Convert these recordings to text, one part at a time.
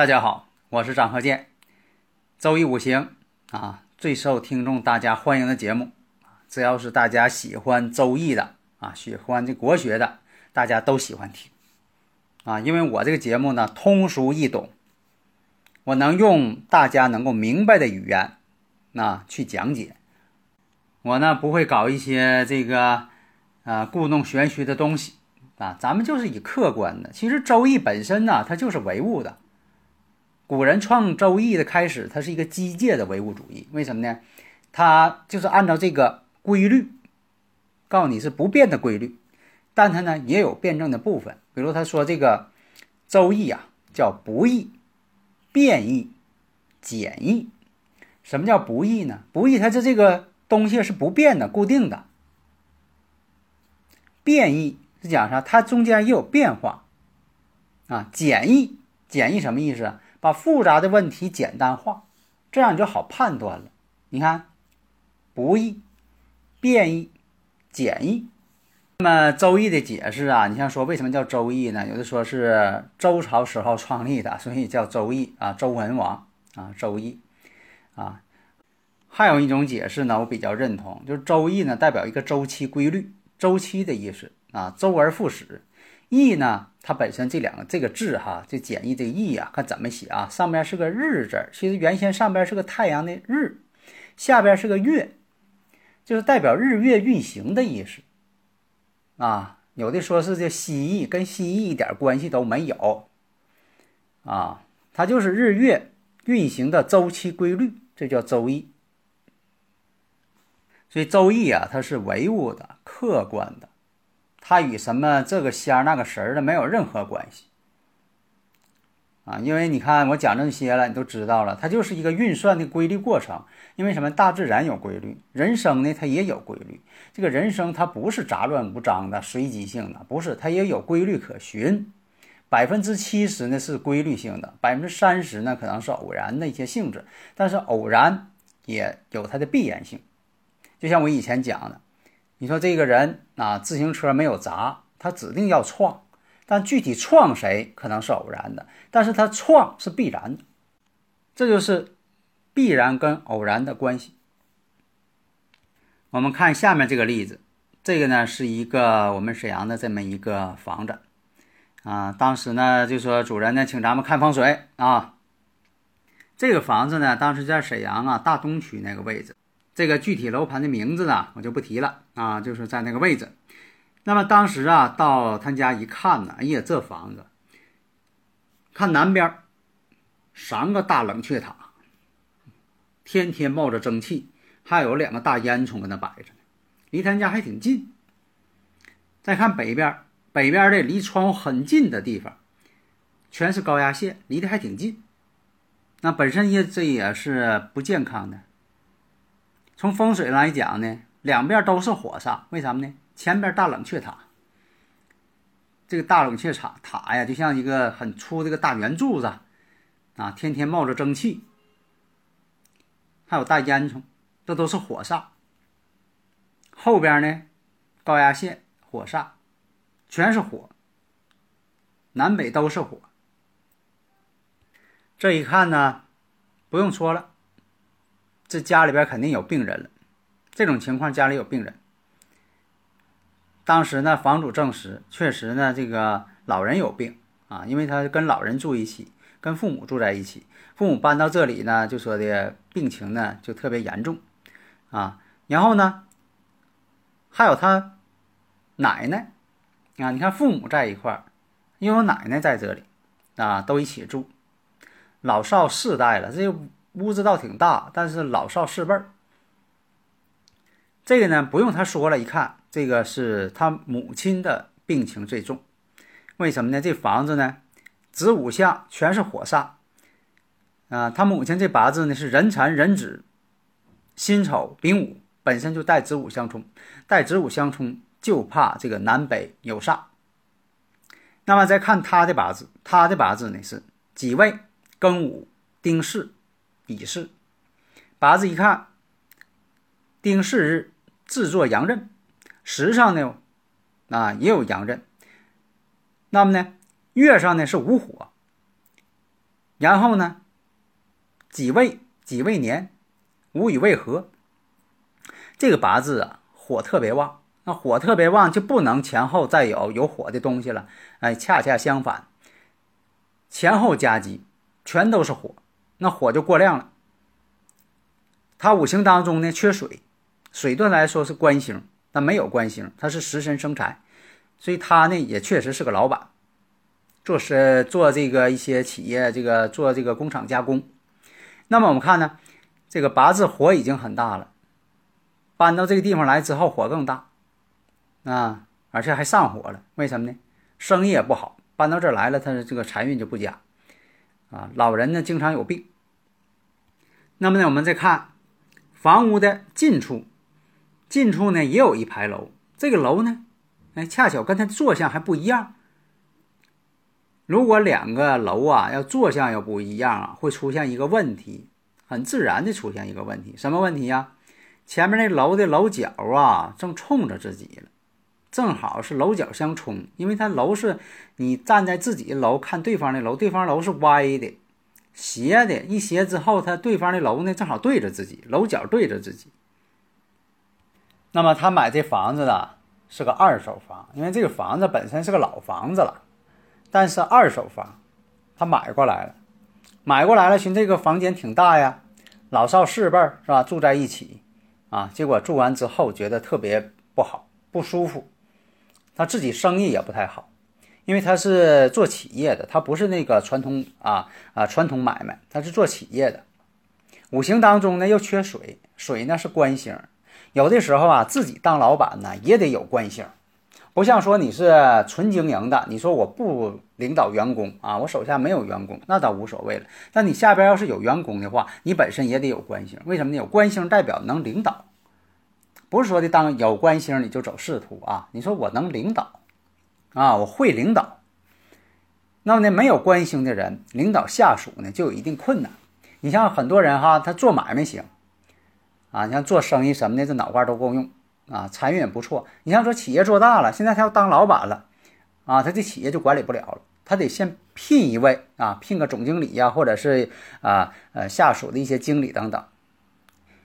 大家好，我是张鹤剑。周易五行啊，最受听众大家欢迎的节目。只要是大家喜欢周易的啊，喜欢这国学的，大家都喜欢听啊。因为我这个节目呢，通俗易懂，我能用大家能够明白的语言啊去讲解。我呢不会搞一些这个啊故弄玄虚的东西啊，咱们就是以客观的。其实周易本身呢，它就是唯物的。古人创《周易》的开始，它是一个机械的唯物主义。为什么呢？它就是按照这个规律，告诉你是不变的规律，但它呢也有辩证的部分。比如他说这个《周易》啊，叫不易、变易、简易。什么叫不易呢？不易，它是这个东西是不变的、固定的。变易是讲啥？它中间也有变化啊。简易，简易什么意思？把复杂的问题简单化，这样你就好判断了。你看，不易、变易、简易。那么《周易》的解释啊，你像说为什么叫《周易》呢？有的说是周朝时候创立的，所以叫《周易》啊，周文王啊，《周易》啊。还有一种解释呢，我比较认同，就是《周易》呢代表一个周期规律，周期的意思啊，周而复始。易呢，它本身这两个这个字哈，这简易这个易啊，看怎么写啊？上边是个日字，其实原先上边是个太阳的日，下边是个月，就是代表日月运行的意思啊。有的说是这蜥蜴，跟蜥蜴一点关系都没有啊，它就是日月运行的周期规律，这叫周易。所以周易啊，它是唯物的、客观的。它与什么这个仙儿那个神儿的没有任何关系啊！因为你看我讲这些了，你都知道了，它就是一个运算的规律过程。因为什么？大自然有规律，人生呢它也有规律。这个人生它不是杂乱无章的、随机性的，不是，它也有规律可循。百分之七十呢是规律性的，百分之三十呢可能是偶然的一些性质，但是偶然也有它的必然性。就像我以前讲的。你说这个人啊，自行车没有砸，他指定要撞，但具体撞谁可能是偶然的，但是他撞是必然的，这就是必然跟偶然的关系。我们看下面这个例子，这个呢是一个我们沈阳的这么一个房子啊，当时呢就说主人呢请咱们看风水啊，这个房子呢当时在沈阳啊大东区那个位置。这个具体楼盘的名字呢，我就不提了啊，就是在那个位置。那么当时啊，到他家一看呢，哎呀，这房子，看南边三个大冷却塔，天天冒着蒸汽，还有两个大烟囱搁那摆着呢，离他家还挺近。再看北边，北边的离窗户很近的地方，全是高压线，离得还挺近。那本身也这也是不健康的。从风水上来讲呢，两边都是火煞，为什么呢？前边大冷却塔，这个大冷却塔塔呀，就像一个很粗这个大圆柱子，啊，天天冒着蒸汽，还有大烟囱，这都是火煞。后边呢，高压线火煞，全是火，南北都是火。这一看呢，不用说了。这家里边肯定有病人了，这种情况家里有病人。当时呢，房主证实，确实呢，这个老人有病啊，因为他跟老人住一起，跟父母住在一起，父母搬到这里呢，就说的病情呢就特别严重啊。然后呢，还有他奶奶啊，你看父母在一块儿，又有奶奶在这里啊，都一起住，老少四代了，这屋子倒挺大，但是老少四辈儿。这个呢，不用他说了，一看这个是他母亲的病情最重。为什么呢？这房子呢，子午相全是火煞啊。他母亲这八字呢是壬辰、壬子、辛丑、丙午，本身就带子午相冲，带子午相冲就怕这个南北有煞。那么再看他的八字，他的八字呢是己未、庚午、丁巳、乙巳。八字一看，丁巳日制作阳刃，时上呢啊也有阳刃。那么呢，月上呢是午火，然后呢己未、己未年，午与未合。这个八字啊，火特别旺。那火特别旺，就不能前后再有有火的东西了。哎，恰恰相反，前后夹击，全都是火，那火就过量了。它五行当中呢缺水，水对来说是官星，但没有官星，它是食神生财，所以他呢也确实是个老板，做是做这个一些企业，这个做这个工厂加工。那么我们看呢，这个八字火已经很大了，搬到这个地方来之后，火更大。啊，而且还上火了，为什么呢？生意也不好，搬到这儿来了，他的这个财运就不佳。啊，老人呢经常有病。那么呢，我们再看房屋的近处，近处呢也有一排楼，这个楼呢，哎，恰巧跟它坐向还不一样。如果两个楼啊要坐向要不一样啊，会出现一个问题，很自然的出现一个问题，什么问题呀？前面那楼的楼角啊正冲着自己了。正好是楼角相冲，因为它楼是你站在自己楼看对方的楼，对方楼是歪的、斜的，一斜之后，他对方的楼呢正好对着自己，楼角对着自己。那么他买这房子呢是个二手房，因为这个房子本身是个老房子了，但是二手房，他买过来了，买过来了，寻这个房间挺大呀，老少四辈是吧？住在一起啊，结果住完之后觉得特别不好，不舒服。他自己生意也不太好，因为他是做企业的，他不是那个传统啊啊传统买卖，他是做企业的。五行当中呢又缺水，水呢是官星，有的时候啊自己当老板呢也得有官星，不像说你是纯经营的，你说我不领导员工啊，我手下没有员工，那倒无所谓了。但你下边要是有员工的话，你本身也得有官星，为什么呢？有官星代表能领导。不是说的当有官星你就走仕途啊？你说我能领导，啊，我会领导。那么呢，没有官星的人领导下属呢，就有一定困难。你像很多人哈，他做买卖行，啊，你像做生意什么的，这脑瓜都够用啊，财运也不错。你像说企业做大了，现在他要当老板了，啊，他这企业就管理不了了，他得先聘一位啊，聘个总经理呀，或者是啊呃下属的一些经理等等。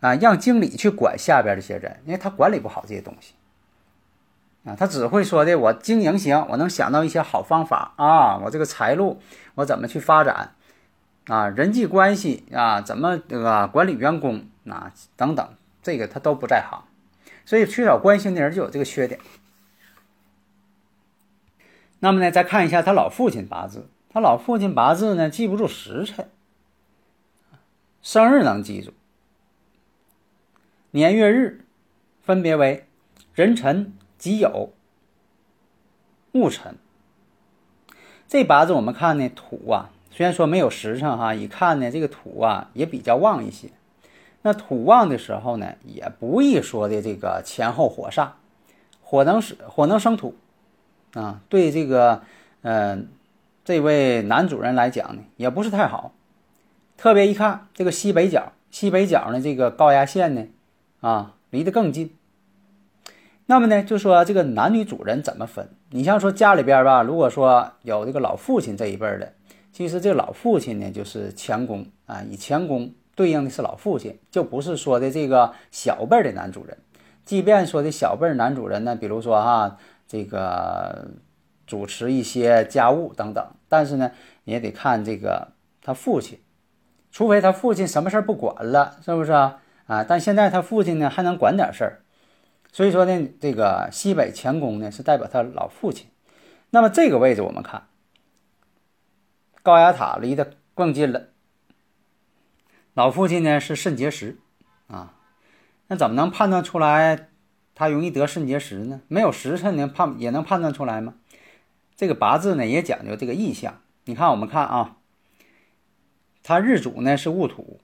啊，让经理去管下边这些人，因为他管理不好这些东西。啊，他只会说的，我经营行，我能想到一些好方法啊，我这个财路我怎么去发展啊，人际关系啊，怎么这个管理员工啊等等，这个他都不在行。所以缺少关心的人就有这个缺点。那么呢，再看一下他老父亲八字，他老父亲八字呢记不住时辰，生日能记住。年月日分别为壬辰、己酉、戊辰。这八字我们看呢，土啊，虽然说没有时辰哈，一看呢，这个土啊也比较旺一些。那土旺的时候呢，也不易说的这个前后火煞，火能使火能生土啊，对这个嗯这位男主人来讲呢，也不是太好。特别一看这个西北角，西北角呢这个高压线呢。啊，离得更近。那么呢，就说这个男女主人怎么分？你像说家里边吧，如果说有这个老父亲这一辈的，其实这个老父亲呢就是前公啊，以前公对应的是老父亲，就不是说的这个小辈的男主人。即便说的小辈男主人呢，比如说哈，这个主持一些家务等等，但是呢，也得看这个他父亲，除非他父亲什么事儿不管了，是不是啊？啊，但现在他父亲呢还能管点事儿，所以说呢，这个西北乾宫呢是代表他老父亲。那么这个位置我们看，高压塔离得更近了。老父亲呢是肾结石啊，那怎么能判断出来他容易得肾结石呢？没有时辰呢判也能判断出来吗？这个八字呢也讲究这个意象。你看，我们看啊，他日主呢是戊土，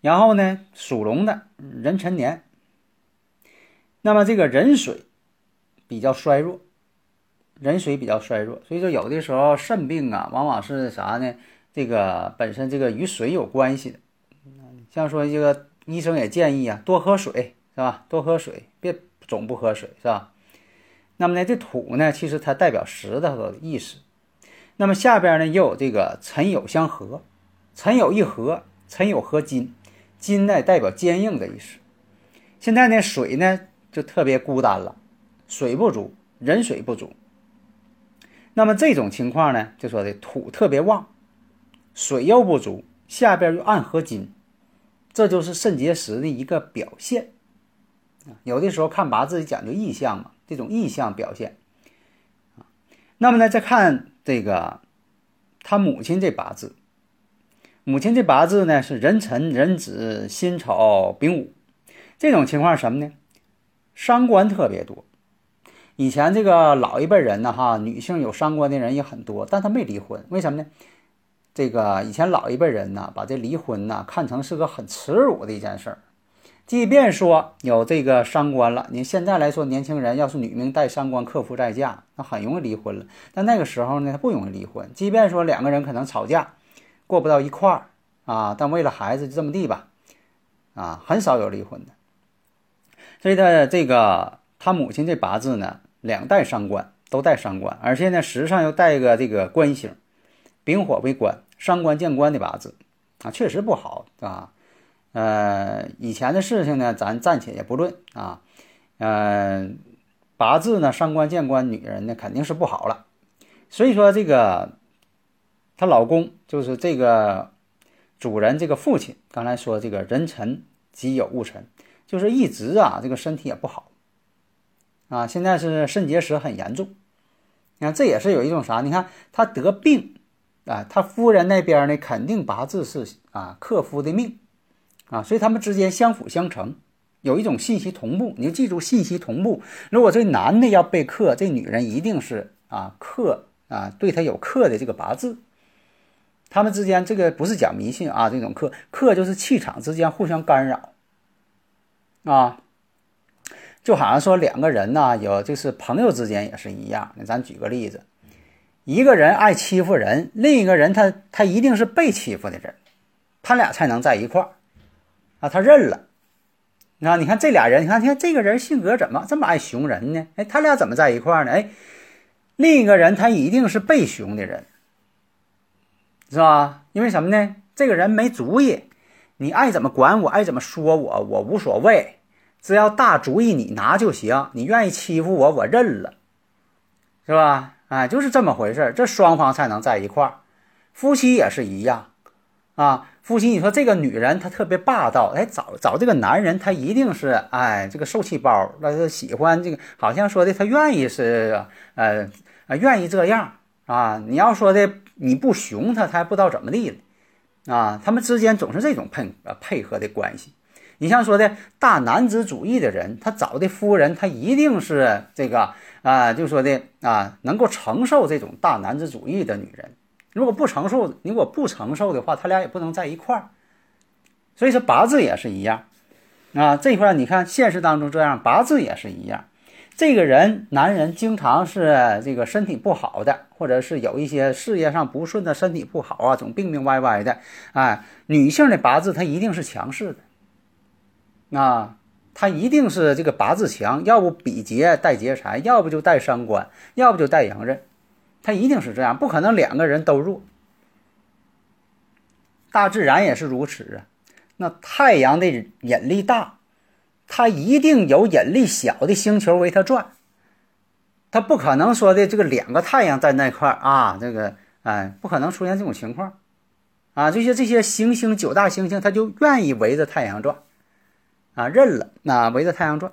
然后呢属龙的壬辰年，那么这个壬水比较衰弱，壬水比较衰弱，所以说有的时候肾病啊，往往是啥呢？这个本身这个与水有关系的，像说这个医生也建议啊，多喝水是吧？多喝水，别总不喝水是吧？那么呢，这土呢，其实它代表石头的意思。那么下边呢，又有这个辰酉相合，辰酉一合，辰酉合金，金呢代表坚硬的意思。现在呢，水呢就特别孤单了，水不足，人水不足。那么这种情况呢，就说的土特别旺。水又不足，下边又暗合金，这就是肾结石的一个表现有的时候看八字讲究意象嘛，这种意象表现那么呢，再看这个他母亲这八字，母亲这八字呢是壬辰、壬子、辛丑、丙午，这种情况什么呢？伤官特别多。以前这个老一辈人呢，哈，女性有伤官的人也很多，但她没离婚，为什么呢？这个以前老一辈人呢，把这离婚呢看成是个很耻辱的一件事儿。即便说有这个伤官了，你现在来说，年轻人要是女命带伤官克夫再嫁，那很容易离婚了。但那个时候呢，他不容易离婚。即便说两个人可能吵架，过不到一块儿啊，但为了孩子就这么地吧，啊，很少有离婚的。所以他这个他母亲这八字呢，两带伤官，都带伤官，而且呢，时上又带一个这个官星，丙火为官。伤官见官的八字啊，确实不好啊。呃，以前的事情呢，咱暂且也不论啊。嗯，八字呢，伤官见官，女人呢肯定是不好了。所以说，这个她老公就是这个主人，这个父亲，刚才说这个人臣己有物臣，就是一直啊，这个身体也不好啊。现在是肾结石很严重，你看这也是有一种啥？你看他得病。啊，他夫人那边呢，肯定八字是啊克夫的命，啊，所以他们之间相辅相成，有一种信息同步。你就记住信息同步。如果这男的要被克，这女人一定是啊克啊，对他有克的这个八字。他们之间这个不是讲迷信啊，这种克克就是气场之间互相干扰，啊，就好像说两个人呢，有就是朋友之间也是一样。那咱举个例子。一个人爱欺负人，另一个人他他一定是被欺负的人，他俩才能在一块儿啊。他认了，啊，你看这俩人，你看，你看这个人性格怎么这么爱熊人呢？哎，他俩怎么在一块儿呢？哎，另一个人他一定是被熊的人，是吧？因为什么呢？这个人没主意，你爱怎么管我，爱怎么说我，我无所谓，只要大主意你拿就行。你愿意欺负我，我认了，是吧？哎，就是这么回事儿，这双方才能在一块儿。夫妻也是一样，啊，夫妻，你说这个女人她特别霸道，哎，找找这个男人，他一定是哎，这个受气包，那是喜欢这个，好像说的他愿意是，呃，愿意这样啊。你要说的你不熊他，他还不知道怎么地了，啊，他们之间总是这种配呃配合的关系。你像说的大男子主义的人，他找的夫人，他一定是这个。啊，就说的啊，能够承受这种大男子主义的女人，如果不承受，如果不承受的话，他俩也不能在一块儿。所以说八字也是一样，啊，这块你看现实当中这样，八字也是一样。这个人男人经常是这个身体不好的，或者是有一些事业上不顺的，身体不好啊，总病病歪歪的。哎，女性的八字她一定是强势的，啊。他一定是这个八字强，要不比劫带劫财，要不就带伤官，要不就带阳刃，他一定是这样，不可能两个人都弱。大自然也是如此啊，那太阳的引力大，它一定有引力小的星球围它转，它不可能说的这个两个太阳在那块啊，这个哎，不可能出现这种情况啊，这些这些行星九大行星，它就愿意围着太阳转。啊，认了，那围着太阳转，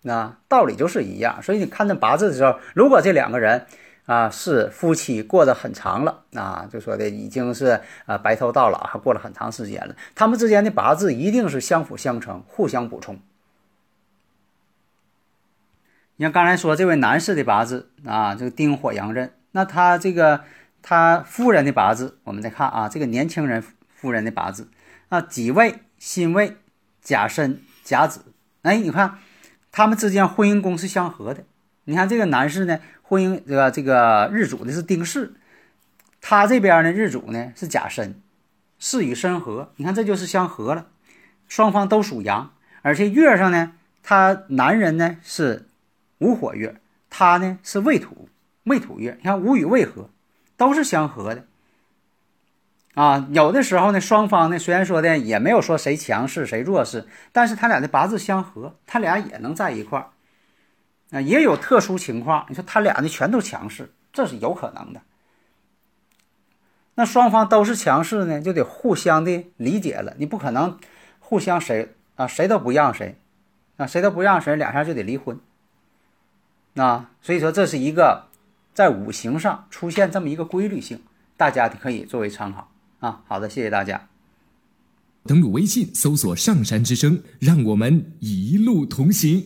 那道理就是一样。所以你看那八字的时候，如果这两个人啊，是夫妻过得很长了啊，就说的已经是啊白头到老，还过了很长时间了。他们之间的八字一定是相辅相成，互相补充。你像刚才说这位男士的八字啊，这个丁火阳刃，那他这个他夫人的八字，我们再看啊，这个年轻人夫人的八字啊，己未、辛未、甲申、甲子，哎，你看他们之间婚姻宫是相合的。你看这个男士呢？婚姻这个这个日主的是丁巳，他这边呢日主呢是甲申，巳与申合，你看这就是相合了，双方都属阳，而且月上呢，他男人呢是午火月，他呢是未土未土月，你看午与未合，都是相合的。啊，有的时候呢，双方呢虽然说的也没有说谁强势谁弱势，但是他俩的八字相合，他俩也能在一块儿。啊，也有特殊情况，你说他俩呢全都强势，这是有可能的。那双方都是强势呢，就得互相的理解了。你不可能互相谁啊谁都不让谁，啊谁都不让谁，两下就得离婚。啊，所以说这是一个在五行上出现这么一个规律性，大家可以作为参考啊。好的，谢谢大家。登录微信搜索“上山之声”，让我们一路同行。